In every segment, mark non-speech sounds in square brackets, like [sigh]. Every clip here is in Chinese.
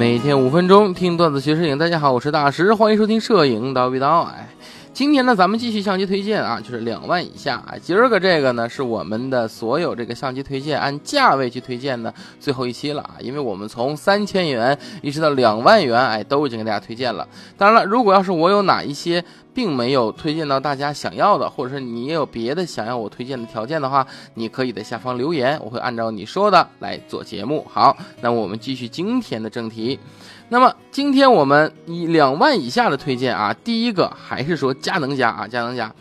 每天五分钟听段子学摄影，大家好，我是大师，欢迎收听摄影叨逼叨。哎，今天呢，咱们继续相机推荐啊，就是两万以下啊。今儿个这个呢，是我们的所有这个相机推荐按价位去推荐的最后一期了啊，因为我们从三千元一直到两万元，哎，都已经给大家推荐了。当然了，如果要是我有哪一些。并没有推荐到大家想要的，或者是你也有别的想要我推荐的条件的话，你可以在下方留言，我会按照你说的来做节目。好，那我们继续今天的正题。那么今天我们以两万以下的推荐啊，第一个还是说佳能家啊，佳能家。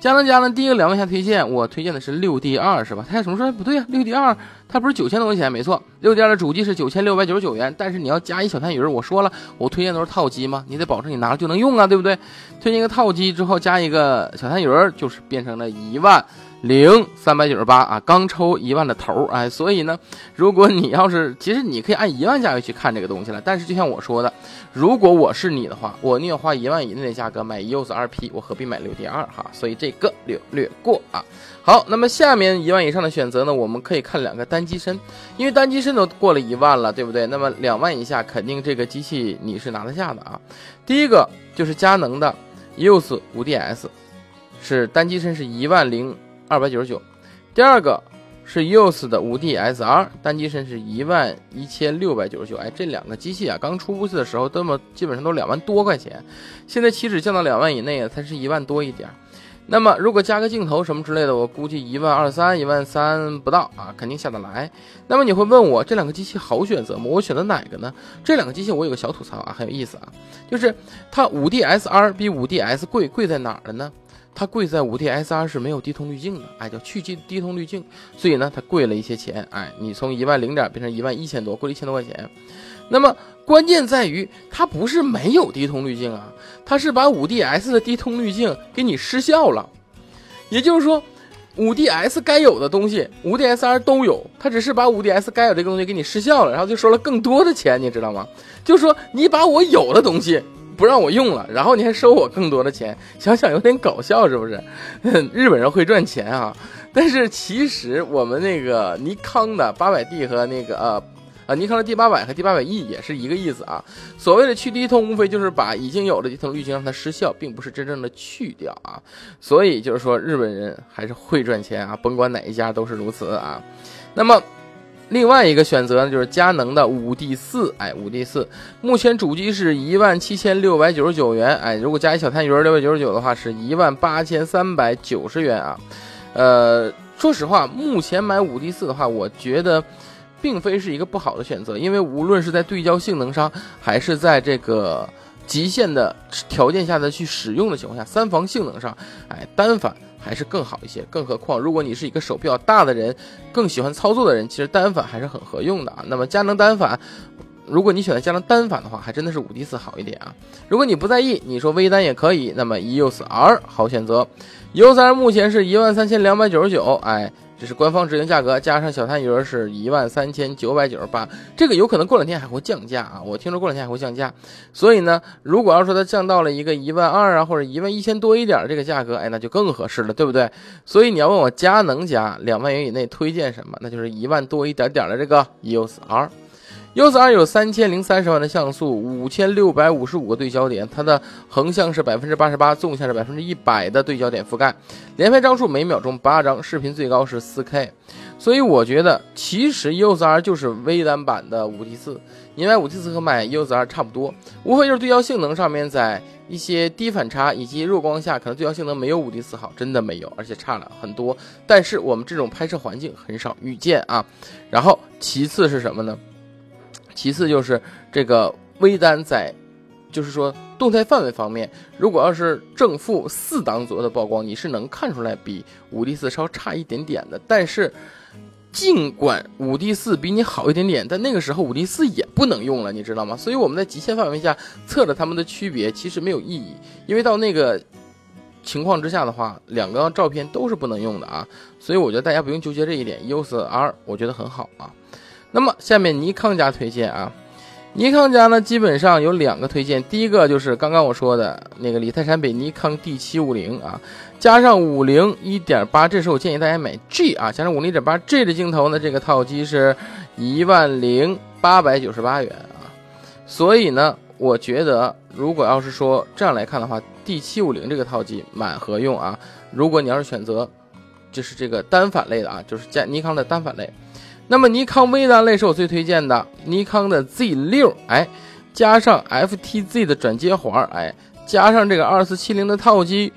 佳能家呢，第一个两万下推荐，我推荐的是六 D 二，是吧？他什么说不对啊？六 D 二它不是九千多块钱？没错，六 D 二的主机是九千六百九十九元，但是你要加一小探鱼，我说了，我推荐都是套机嘛，你得保证你拿了就能用啊，对不对？推荐一个套机之后加一个小探鱼，就是变成了一万。零三百九十八啊，刚抽一万的头哎，所以呢，如果你要是，其实你可以按一万价位去看这个东西了。但是就像我说的，如果我是你的话，我宁愿花一万以内的价格买 EOS 二 P，我何必买六 D 二哈？所以这个略略过啊。好，那么下面一万以上的选择呢，我们可以看两个单机身，因为单机身都过了一万了，对不对？那么两万以下肯定这个机器你是拿得下的啊。第一个就是佳能的 EOS 五 DS，是单机身是一万零。二百九十九，第二个是 EOS 的五 D SR，单机身是一万一千六百九十九。哎，这两个机器啊，刚出去的时候，那么基本上都两万多块钱，现在起止降到两万以内啊，才是一万多一点。那么如果加个镜头什么之类的，我估计一万二三、一万三不到啊，肯定下得来。那么你会问我这两个机器好选择吗？我选择哪个呢？这两个机器我有个小吐槽啊，很有意思啊，就是它五 D SR 比五 DS 贵，贵在哪儿了呢？它贵在五 D S R 是没有低通滤镜的，哎，叫去低低通滤镜，所以呢，它贵了一些钱，哎，你从一万零点变成一万一千多，贵了一千多块钱。那么关键在于它不是没有低通滤镜啊，它是把五 D S 的低通滤镜给你失效了，也就是说，五 D S 该有的东西，五 D S R 都有，它只是把五 D S 该有这个东西给你失效了，然后就收了更多的钱，你知道吗？就说你把我有的东西。不让我用了，然后你还收我更多的钱，[laughs] 想想有点搞笑，是不是？[laughs] 日本人会赚钱啊！但是其实我们那个尼康的八百 D 和那个呃呃尼康的 D 八百和 D 八百 E 也是一个意思啊。所谓的去低通，无非就是把已经有的低通滤镜让它失效，并不是真正的去掉啊。所以就是说日本人还是会赚钱啊，甭管哪一家都是如此啊。那么。另外一个选择呢，就是佳能的五 D 四，哎，五 D 四，目前主机是一万七千六百九十九元，哎，如果加一小探鱼六百九十九的话，是一万八千三百九十元啊。呃，说实话，目前买五 D 四的话，我觉得并非是一个不好的选择，因为无论是在对焦性能上，还是在这个极限的条件下的去使用的情况下，三防性能上，哎，单反。还是更好一些，更何况如果你是一个手比较大的人，更喜欢操作的人，其实单反还是很合用的啊。那么佳能单反，如果你选择佳能单反的话，还真的是五 D 四好一点啊。如果你不在意，你说微单也可以，那么 EOS R 好选择，EOS R 目前是一万三千两百九十九，哎。这是官方指定价格，加上小探鱼是一万三千九百九十八，这个有可能过两天还会降价啊！我听说过两天还会降价，所以呢，如果要说它降到了一个一万二啊，或者一万一千多一点这个价格，哎，那就更合适了，对不对？所以你要问我佳能家两万元以内推荐什么，那就是一万多一点点的这个 EOS R。EOS R 有三千零三十万的像素，五千六百五十五个对焦点，它的横向是百分之八十八，纵向是百分之一百的对焦点覆盖，连拍张数每秒钟八张，视频最高是四 K。所以我觉得，其实 EOS R 就是微单版的五 D 四，你买五 D 四和买 EOS R 差不多，无非就是对焦性能上面在一些低反差以及弱光下，可能对焦性能没有五 D 四好，真的没有，而且差了很多。但是我们这种拍摄环境很少遇见啊。然后其次是什么呢？其次就是这个微单在，就是说动态范围方面，如果要是正负四档左右的曝光，你是能看出来比五 D 四稍差一点点的。但是，尽管五 D 四比你好一点点，但那个时候五 D 四也不能用了，你知道吗？所以我们在极限范围下测了它们的区别，其实没有意义，因为到那个情况之下的话，两个照片都是不能用的啊。所以我觉得大家不用纠结这一点，EOS R 我觉得很好啊。那么下面尼康家推荐啊，尼康家呢基本上有两个推荐，第一个就是刚刚我说的那个李泰山北尼康 D 七五零啊，加上五零一点八，这时候我建议大家买 G 啊，加上五零一点八 G 的镜头呢，这个套机是一万零八百九十八元啊，所以呢，我觉得如果要是说这样来看的话，D 七五零这个套机蛮合用啊。如果你要是选择就是这个单反类的啊，就是加尼康的单反类，那么尼康微单类是我最推荐的，尼康的 Z 六，哎，加上 FTZ 的转接环，哎，加上这个二四七零的套机。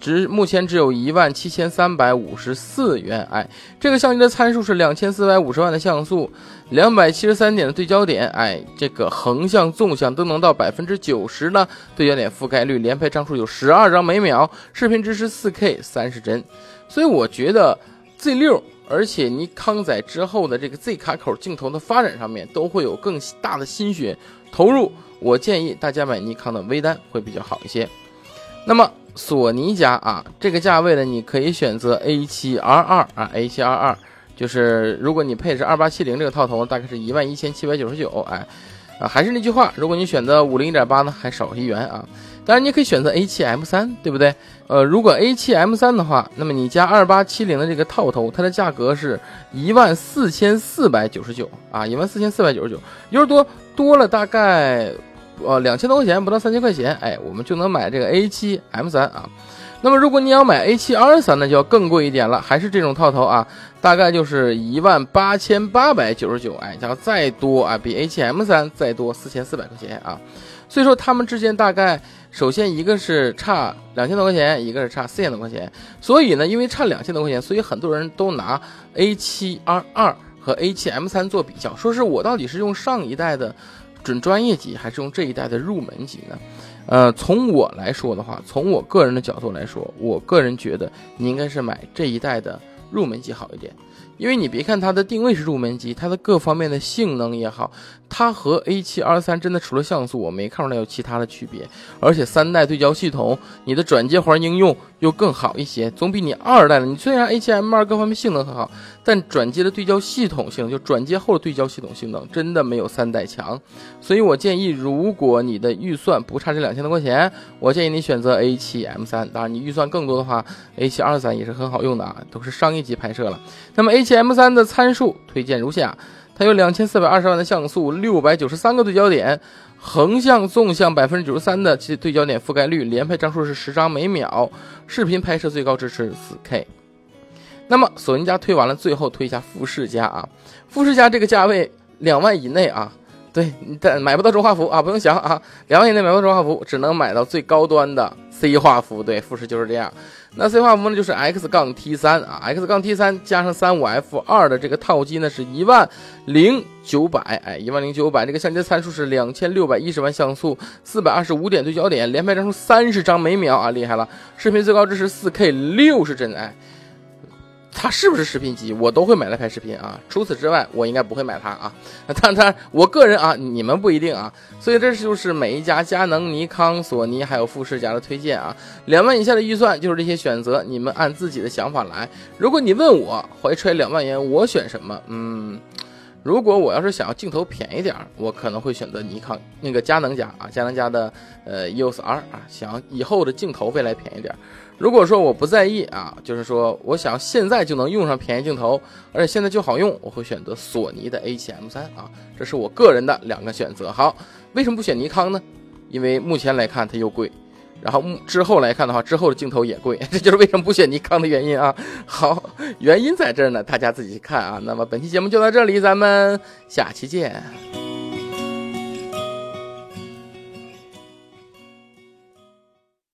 只目前只有一万七千三百五十四元，哎，这个相机的参数是两千四百五十万的像素，两百七十三点的对焦点，哎，这个横向、纵向都能到百分之九十呢，对焦点覆盖率，连拍张数有十二张每秒，视频支持四 K 三十帧，所以我觉得 Z 六，而且尼康在之后的这个 Z 卡口镜头的发展上面都会有更大的心血投入，我建议大家买尼康的微单会比较好一些。那么。索尼家啊，这个价位呢，你可以选择 A7R2 啊，A7R2 就是如果你配置2870这个套头，大概是一万一千七百九十九，哎，啊，还是那句话，如果你选择50 1.8呢，还少一元啊。当然，你可以选择 A7M3，对不对？呃，如果 A7M3 的话，那么你加2870的这个套头，它的价格是一万四千四百九十九啊，一万四千四百九十九，就是多多了大概。呃，两千多块钱，不到三千块钱，哎，我们就能买这个 A7M3 啊。那么如果你要买 A7R3，那就要更贵一点了，还是这种套头啊，大概就是一万八千八百九十九，哎，加再多啊，比 A7M3 再多四千四百块钱啊。所以说它们之间大概，首先一个是差两千多块钱，一个是差四千多块钱。所以呢，因为差两千多块钱，所以很多人都拿 A7R2 和 A7M3 做比较，说是我到底是用上一代的。准专业级还是用这一代的入门级呢？呃，从我来说的话，从我个人的角度来说，我个人觉得你应该是买这一代的入门级好一点。因为你别看它的定位是入门级，它的各方面的性能也好，它和 A7R3 真的除了像素，我没看出来有其他的区别。而且三代对焦系统，你的转接环应用又更好一些，总比你二代的。你虽然 A7M2 各方面性能很好，但转接的对焦系统性，就转接后的对焦系统性能真的没有三代强。所以我建议，如果你的预算不差这两千多块钱，我建议你选择 A7M3。当然，你预算更多的话，A7R3 也是很好用的啊，都是商业级拍摄了。那么 A7 M 三的参数推荐如下：它有两千四百二十万的像素，六百九十三个对焦点，横向、纵向百分之九十三的其对焦点覆盖率，连拍张数是十张每秒，视频拍摄最高支持四 K。那么索尼家推完了，最后推一下富士家啊，富士家这个价位两万以内啊，对，但买不到中画幅啊，不用想啊，两万以内买不到中画幅，只能买到最高端的 C 画幅，对，富士就是这样。那 C 画幅呢，就是 X 杠 T 三啊，X 杠 T 三加上三五 F 二的这个套机呢，是一万零九百，哎，一万零九百。这个相机参数是两千六百一十万像素，四百二十五点对焦点，连拍张数三十张每秒啊，厉害了！视频最高支持四 K 六十帧，哎。它是不是视频机，我都会买来拍视频啊。除此之外，我应该不会买它啊。那 [laughs] 当然，我个人啊，你们不一定啊。所以这就是每一家佳能、尼康、索尼还有富士家的推荐啊。两万以下的预算就是这些选择，你们按自己的想法来。如果你问我怀揣两万元，我选什么？嗯。如果我要是想要镜头便宜点儿，我可能会选择尼康那个佳能家啊，佳能家的呃 EOS R 啊，想要以后的镜头未来便宜点儿。如果说我不在意啊，就是说我想现在就能用上便宜镜头，而且现在就好用，我会选择索尼的 A7M3 啊，这是我个人的两个选择。好，为什么不选尼康呢？因为目前来看它又贵。然后之后来看的话，之后的镜头也贵，[laughs] 这就是为什么不选尼康的原因啊。好，原因在这儿呢，大家自己看啊。那么本期节目就到这里，咱们下期见。